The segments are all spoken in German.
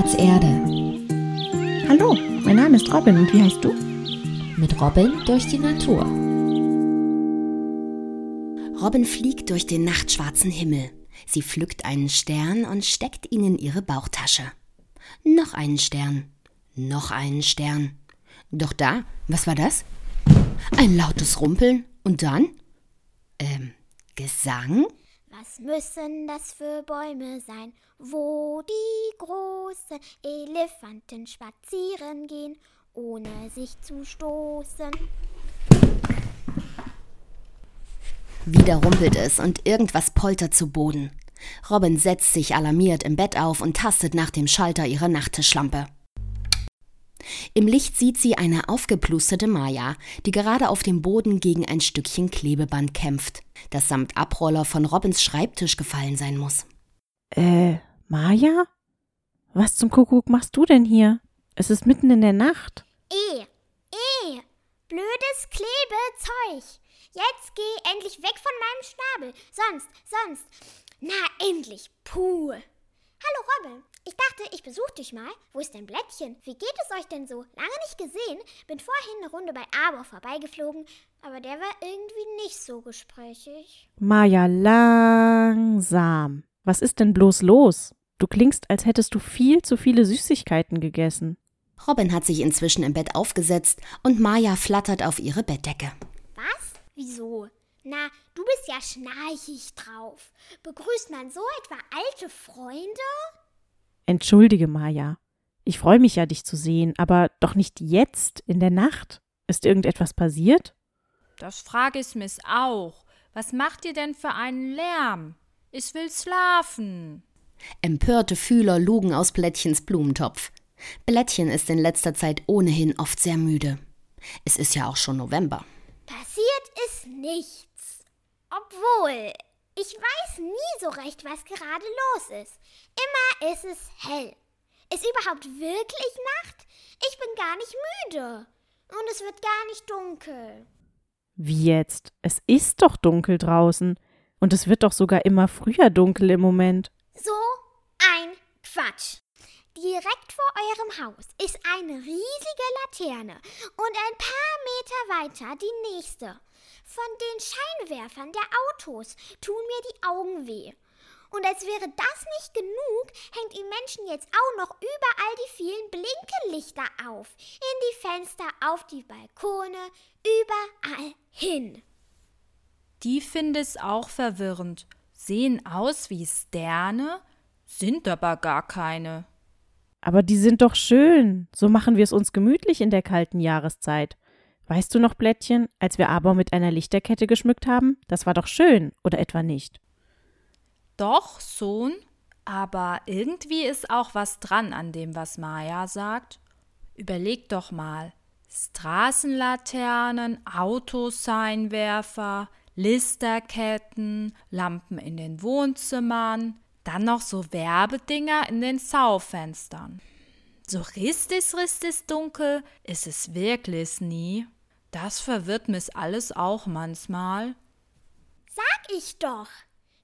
Platz Erde. Hallo, mein Name ist Robin und wie heißt du? Mit Robin durch die Natur. Robin fliegt durch den nachtschwarzen Himmel. Sie pflückt einen Stern und steckt ihn in ihre Bauchtasche. Noch einen Stern. Noch einen Stern. Doch da, was war das? Ein lautes Rumpeln und dann? Ähm, Gesang? Was müssen das für Bäume sein, wo die großen Elefanten spazieren gehen, ohne sich zu stoßen? Wieder rumpelt es und irgendwas poltert zu Boden. Robin setzt sich alarmiert im Bett auf und tastet nach dem Schalter ihrer Nachttischlampe. Im Licht sieht sie eine aufgeplusterte Maya, die gerade auf dem Boden gegen ein Stückchen Klebeband kämpft, das samt Abroller von Robins Schreibtisch gefallen sein muss. Äh, Maja? Was zum Kuckuck machst du denn hier? Es ist mitten in der Nacht. Eh, eh, blödes Klebezeug. Jetzt geh endlich weg von meinem Schnabel. Sonst, sonst. Na, endlich. Puh. Hallo Robin. Ich dachte, ich besuche dich mal. Wo ist dein Blättchen? Wie geht es euch denn so? Lange nicht gesehen. Bin vorhin eine Runde bei Arbor vorbeigeflogen, aber der war irgendwie nicht so gesprächig. Maja, langsam. Was ist denn bloß los? Du klingst, als hättest du viel zu viele Süßigkeiten gegessen. Robin hat sich inzwischen im Bett aufgesetzt und Maya flattert auf ihre Bettdecke. Was? Wieso? Na, du bist ja schnarchig drauf. Begrüßt man so etwa alte Freunde? Entschuldige, Maja. Ich freue mich ja, dich zu sehen, aber doch nicht jetzt, in der Nacht. Ist irgendetwas passiert? Das frage ich mich auch. Was macht ihr denn für einen Lärm? Ich will schlafen. Empörte Fühler lugen aus Blättchens Blumentopf. Blättchen ist in letzter Zeit ohnehin oft sehr müde. Es ist ja auch schon November. Passiert ist nichts. Obwohl, ich weiß nie so recht, was gerade los ist. Immer ist es hell. Ist überhaupt wirklich Nacht? Ich bin gar nicht müde. Und es wird gar nicht dunkel. Wie jetzt? Es ist doch dunkel draußen. Und es wird doch sogar immer früher dunkel im Moment. So ein Quatsch. Direkt vor eurem Haus ist eine riesige Laterne und ein paar Meter weiter die nächste. Von den Scheinwerfern der Autos tun mir die Augen weh. Und als wäre das nicht genug, hängt die Menschen jetzt auch noch überall die vielen Blinkelichter auf. In die Fenster, auf die Balkone, überall hin. Die finde es auch verwirrend. Sehen aus wie Sterne, sind aber gar keine. Aber die sind doch schön. So machen wir es uns gemütlich in der kalten Jahreszeit. Weißt du noch, Blättchen, als wir aber mit einer Lichterkette geschmückt haben? Das war doch schön, oder etwa nicht? Doch, Sohn, aber irgendwie ist auch was dran an dem, was Maya sagt. Überleg doch mal. Straßenlaternen, Autoseinwerfer, Listerketten, Lampen in den Wohnzimmern, dann noch so Werbedinger in den Saufenstern. So richtig, richtig dunkel ist es wirklich nie. Das verwirrt mich alles auch manchmal. Sag ich doch.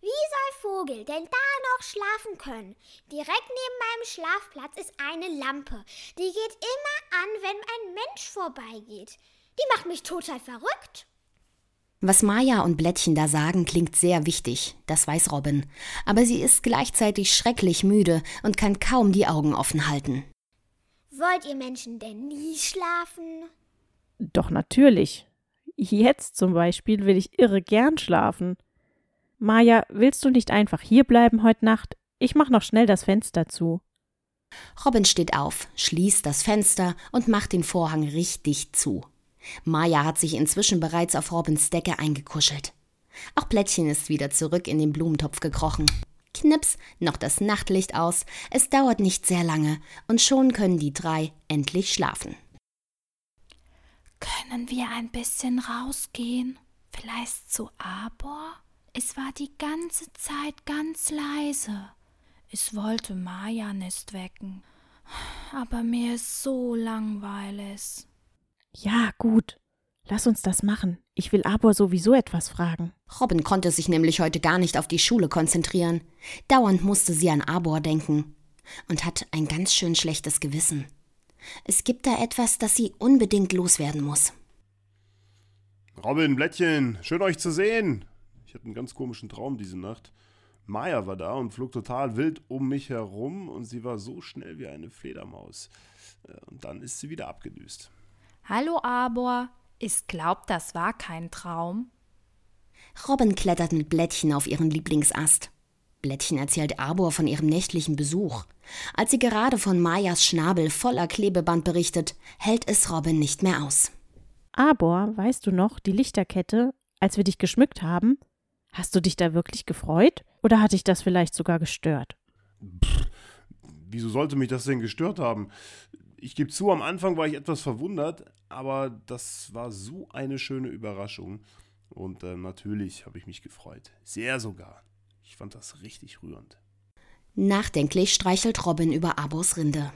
Wie soll Vogel denn da noch schlafen können? Direkt neben meinem Schlafplatz ist eine Lampe. Die geht immer an, wenn ein Mensch vorbeigeht. Die macht mich total verrückt. Was Maya und Blättchen da sagen, klingt sehr wichtig, das weiß Robin. Aber sie ist gleichzeitig schrecklich müde und kann kaum die Augen offen halten. Wollt ihr Menschen denn nie schlafen? Doch natürlich. Jetzt zum Beispiel will ich irre gern schlafen. Maja, willst du nicht einfach hierbleiben heute Nacht? Ich mach noch schnell das Fenster zu. Robin steht auf, schließt das Fenster und macht den Vorhang richtig zu. Maja hat sich inzwischen bereits auf Robins Decke eingekuschelt. Auch Plättchen ist wieder zurück in den Blumentopf gekrochen. Knips, noch das Nachtlicht aus, es dauert nicht sehr lange, und schon können die drei endlich schlafen. Können wir ein bisschen rausgehen? Vielleicht zu Arbor? Es war die ganze Zeit ganz leise. Ich wollte Maya nicht wecken. Aber mir ist so langweilig. Ja, gut. Lass uns das machen. Ich will Arbor sowieso etwas fragen. Robin konnte sich nämlich heute gar nicht auf die Schule konzentrieren. Dauernd musste sie an Arbor denken. und hat ein ganz schön schlechtes Gewissen. Es gibt da etwas, das sie unbedingt loswerden muss. Robin, Blättchen, schön euch zu sehen. Ich hatte einen ganz komischen Traum diese Nacht. Maya war da und flog total wild um mich herum und sie war so schnell wie eine Fledermaus. Äh, und dann ist sie wieder abgedüst. Hallo Arbor, ich glaub, das war kein Traum. Robin klettert mit Blättchen auf ihren Lieblingsast. Blättchen erzählt Arbor von ihrem nächtlichen Besuch. Als sie gerade von Mayas Schnabel voller Klebeband berichtet, hält es Robin nicht mehr aus. Arbor, weißt du noch, die Lichterkette, als wir dich geschmückt haben? Hast du dich da wirklich gefreut? Oder hat dich das vielleicht sogar gestört? Pff, wieso sollte mich das denn gestört haben? Ich gebe zu, am Anfang war ich etwas verwundert, aber das war so eine schöne Überraschung. Und äh, natürlich habe ich mich gefreut. Sehr sogar. Ich fand das richtig rührend. Nachdenklich streichelt Robin über Abos Rinde.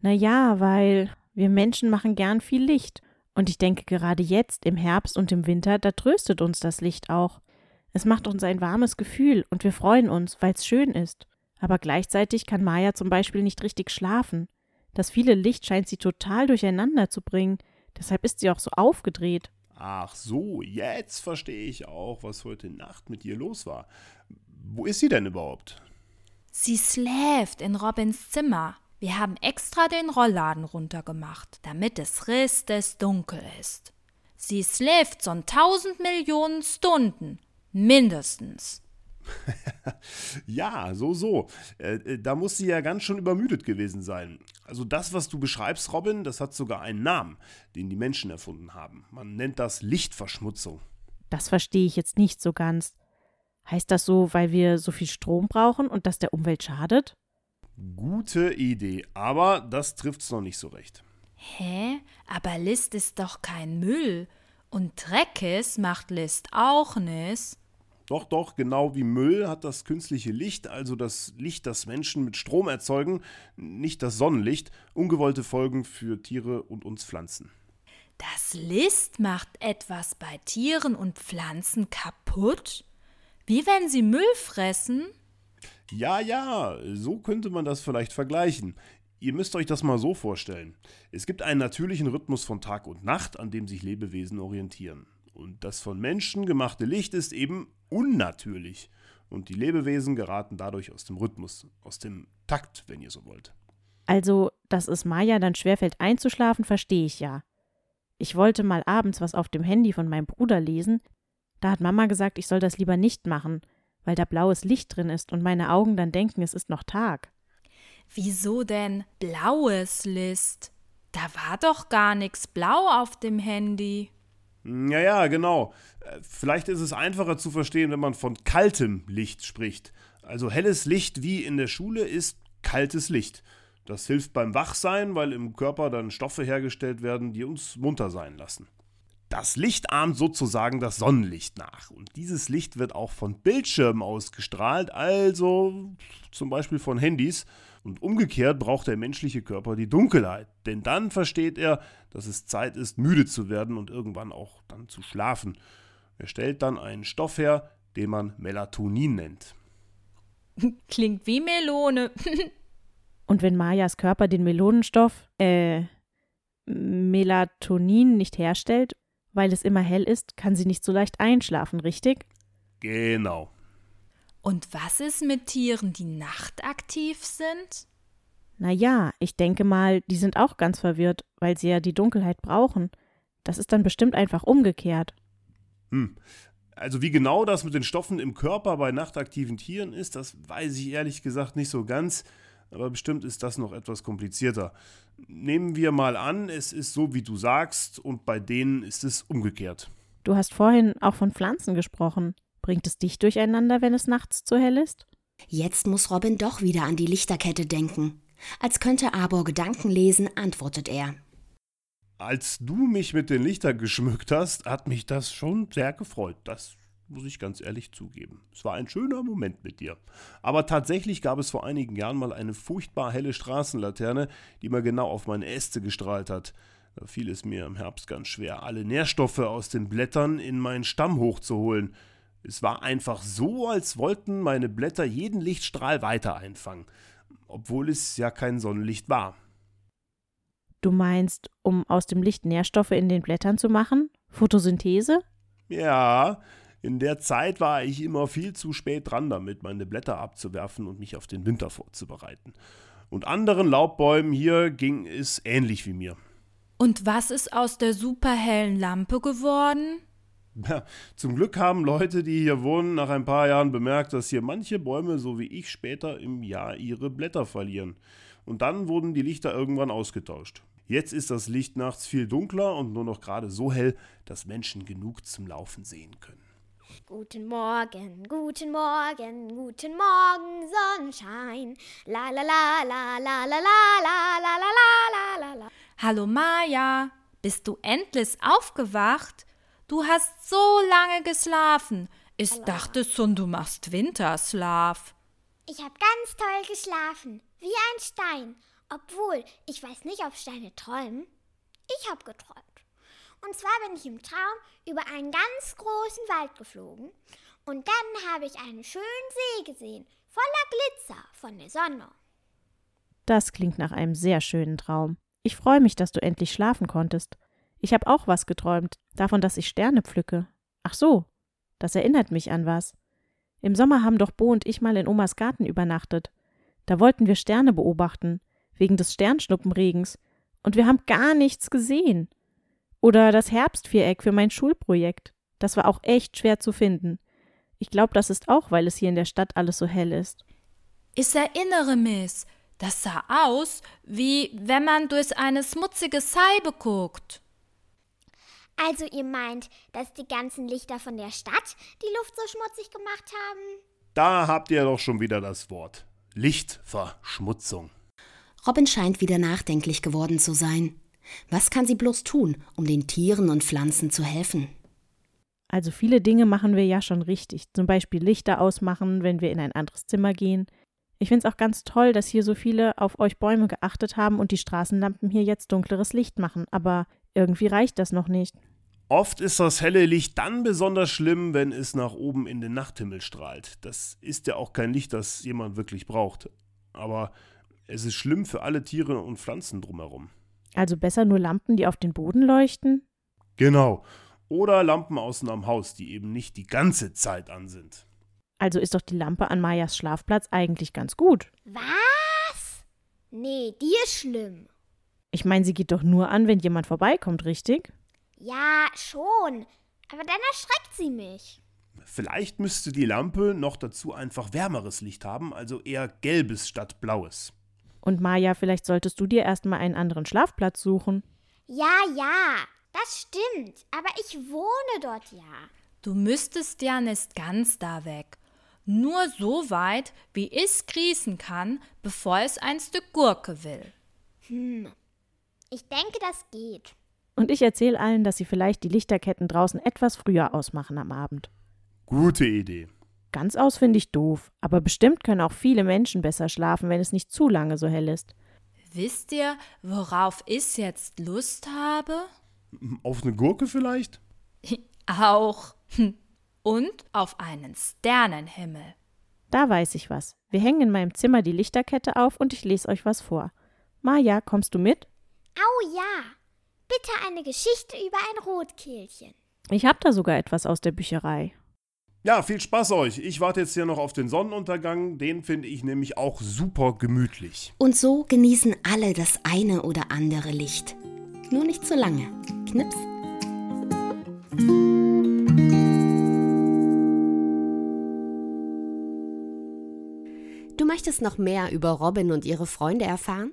Na ja, weil wir Menschen machen gern viel Licht. Und ich denke, gerade jetzt, im Herbst und im Winter, da tröstet uns das Licht auch. Es macht uns ein warmes Gefühl und wir freuen uns, weil es schön ist. Aber gleichzeitig kann Maya zum Beispiel nicht richtig schlafen. Das viele Licht scheint sie total durcheinander zu bringen. Deshalb ist sie auch so aufgedreht. Ach so, jetzt verstehe ich auch, was heute Nacht mit ihr los war. Wo ist sie denn überhaupt? Sie schläft in Robins Zimmer. Wir haben extra den Rollladen runtergemacht, damit es richtig dunkel ist. Sie schläft so tausend Millionen Stunden. Mindestens. ja, so, so. Äh, äh, da muss sie ja ganz schön übermüdet gewesen sein. Also das, was du beschreibst, Robin, das hat sogar einen Namen, den die Menschen erfunden haben. Man nennt das Lichtverschmutzung. Das verstehe ich jetzt nicht so ganz. Heißt das so, weil wir so viel Strom brauchen und das der Umwelt schadet? Gute Idee, aber das trifft's noch nicht so recht. Hä? Aber List ist doch kein Müll. Und Dreckes macht List auch nicht. Doch, doch, genau wie Müll hat das künstliche Licht, also das Licht, das Menschen mit Strom erzeugen, nicht das Sonnenlicht, ungewollte Folgen für Tiere und uns Pflanzen. Das Licht macht etwas bei Tieren und Pflanzen kaputt? Wie wenn sie Müll fressen? Ja, ja, so könnte man das vielleicht vergleichen. Ihr müsst euch das mal so vorstellen. Es gibt einen natürlichen Rhythmus von Tag und Nacht, an dem sich Lebewesen orientieren. Und das von Menschen gemachte Licht ist eben unnatürlich. Und die Lebewesen geraten dadurch aus dem Rhythmus, aus dem Takt, wenn ihr so wollt. Also, dass es Maya dann schwerfällt einzuschlafen, verstehe ich ja. Ich wollte mal abends was auf dem Handy von meinem Bruder lesen. Da hat Mama gesagt, ich soll das lieber nicht machen, weil da blaues Licht drin ist und meine Augen dann denken, es ist noch Tag. Wieso denn blaues Licht? Da war doch gar nichts blau auf dem Handy. Ja, ja, genau. Äh, vielleicht ist es einfacher zu verstehen, wenn man von kaltem Licht spricht. Also helles Licht wie in der Schule ist kaltes Licht. Das hilft beim Wachsein, weil im Körper dann Stoffe hergestellt werden, die uns munter sein lassen. Das Licht ahmt sozusagen das Sonnenlicht nach. Und dieses Licht wird auch von Bildschirmen ausgestrahlt, also zum Beispiel von Handys. Und umgekehrt braucht der menschliche Körper die Dunkelheit, denn dann versteht er, dass es Zeit ist, müde zu werden und irgendwann auch dann zu schlafen. Er stellt dann einen Stoff her, den man Melatonin nennt. Klingt wie Melone. und wenn Mayas Körper den Melonenstoff, äh, Melatonin nicht herstellt, weil es immer hell ist, kann sie nicht so leicht einschlafen, richtig? Genau. Und was ist mit Tieren, die nachtaktiv sind? Na ja, ich denke mal, die sind auch ganz verwirrt, weil sie ja die Dunkelheit brauchen. Das ist dann bestimmt einfach umgekehrt. Hm. Also wie genau das mit den Stoffen im Körper bei nachtaktiven Tieren ist, das weiß ich ehrlich gesagt nicht so ganz, aber bestimmt ist das noch etwas komplizierter. Nehmen wir mal an, es ist so, wie du sagst, und bei denen ist es umgekehrt. Du hast vorhin auch von Pflanzen gesprochen. Bringt es dich durcheinander, wenn es nachts zu hell ist? Jetzt muss Robin doch wieder an die Lichterkette denken. Als könnte Arbor Gedanken lesen, antwortet er. Als du mich mit den Lichtern geschmückt hast, hat mich das schon sehr gefreut. Das muss ich ganz ehrlich zugeben. Es war ein schöner Moment mit dir. Aber tatsächlich gab es vor einigen Jahren mal eine furchtbar helle Straßenlaterne, die mal genau auf meine Äste gestrahlt hat. Da fiel es mir im Herbst ganz schwer, alle Nährstoffe aus den Blättern in meinen Stamm hochzuholen. Es war einfach so, als wollten meine Blätter jeden Lichtstrahl weiter einfangen. obwohl es ja kein Sonnenlicht war. Du meinst, um aus dem Licht Nährstoffe in den Blättern zu machen? Photosynthese? Ja, in der Zeit war ich immer viel zu spät dran damit, meine Blätter abzuwerfen und mich auf den Winter vorzubereiten. Und anderen Laubbäumen hier ging es ähnlich wie mir. Und was ist aus der superhellen Lampe geworden? Ja, zum Glück haben Leute, die hier wohnen, nach ein paar Jahren bemerkt, dass hier manche Bäume, so wie ich, später im Jahr ihre Blätter verlieren. Und dann wurden die Lichter irgendwann ausgetauscht. Jetzt ist das Licht nachts viel dunkler und nur noch gerade so hell, dass Menschen genug zum Laufen sehen können. Guten Morgen, guten Morgen, guten Morgen, Sonnenschein. La la la la la la la la la la la la Hallo Maja, bist du endlich aufgewacht? Du hast so lange geschlafen. Ich Hallo. dachte schon, du machst Winterschlaf. Ich hab ganz toll geschlafen, wie ein Stein. Obwohl, ich weiß nicht, ob Steine träumen. Ich hab geträumt. Und zwar bin ich im Traum über einen ganz großen Wald geflogen und dann habe ich einen schönen See gesehen, voller Glitzer von der Sonne. Das klingt nach einem sehr schönen Traum. Ich freue mich, dass du endlich schlafen konntest. Ich habe auch was geträumt, davon, dass ich Sterne pflücke. Ach so, das erinnert mich an was. Im Sommer haben doch Bo und ich mal in Omas Garten übernachtet. Da wollten wir Sterne beobachten, wegen des Sternschnuppenregens, und wir haben gar nichts gesehen. Oder das Herbstviereck für mein Schulprojekt. Das war auch echt schwer zu finden. Ich glaube, das ist auch, weil es hier in der Stadt alles so hell ist. Ich erinnere mich. Das sah aus, wie wenn man durch eine schmutzige Scheibe guckt. Also ihr meint, dass die ganzen Lichter von der Stadt die Luft so schmutzig gemacht haben? Da habt ihr doch schon wieder das Wort. Lichtverschmutzung. Robin scheint wieder nachdenklich geworden zu sein. Was kann sie bloß tun, um den Tieren und Pflanzen zu helfen? Also viele Dinge machen wir ja schon richtig. Zum Beispiel Lichter ausmachen, wenn wir in ein anderes Zimmer gehen. Ich finde es auch ganz toll, dass hier so viele auf euch Bäume geachtet haben und die Straßenlampen hier jetzt dunkleres Licht machen. Aber irgendwie reicht das noch nicht. Oft ist das helle Licht dann besonders schlimm, wenn es nach oben in den Nachthimmel strahlt. Das ist ja auch kein Licht, das jemand wirklich braucht. Aber es ist schlimm für alle Tiere und Pflanzen drumherum. Also besser nur Lampen, die auf den Boden leuchten? Genau. Oder Lampen außen am Haus, die eben nicht die ganze Zeit an sind. Also ist doch die Lampe an Majas Schlafplatz eigentlich ganz gut. Was? Nee, die ist schlimm. Ich meine, sie geht doch nur an, wenn jemand vorbeikommt, richtig? Ja, schon. Aber dann erschreckt sie mich. Vielleicht müsste die Lampe noch dazu einfach wärmeres Licht haben, also eher gelbes statt blaues. Und Maja, vielleicht solltest du dir erstmal einen anderen Schlafplatz suchen. Ja, ja, das stimmt. Aber ich wohne dort ja. Du müsstest ja nicht ganz da weg. Nur so weit, wie ich grießen kann, bevor es ein Stück Gurke will. Hm. Ich denke, das geht. Und ich erzähle allen, dass sie vielleicht die Lichterketten draußen etwas früher ausmachen am Abend. Gute Idee. Ganz aus finde ich doof, aber bestimmt können auch viele Menschen besser schlafen, wenn es nicht zu lange so hell ist. Wisst ihr, worauf ich jetzt Lust habe? Auf eine Gurke vielleicht? auch. Und auf einen Sternenhimmel. Da weiß ich was. Wir hängen in meinem Zimmer die Lichterkette auf und ich lese euch was vor. Maja, kommst du mit? Au ja. Bitte eine Geschichte über ein Rotkehlchen. Ich habe da sogar etwas aus der Bücherei. Ja, viel Spaß euch. Ich warte jetzt hier noch auf den Sonnenuntergang. Den finde ich nämlich auch super gemütlich. Und so genießen alle das eine oder andere Licht. Nur nicht zu lange. Knips. Du möchtest noch mehr über Robin und ihre Freunde erfahren?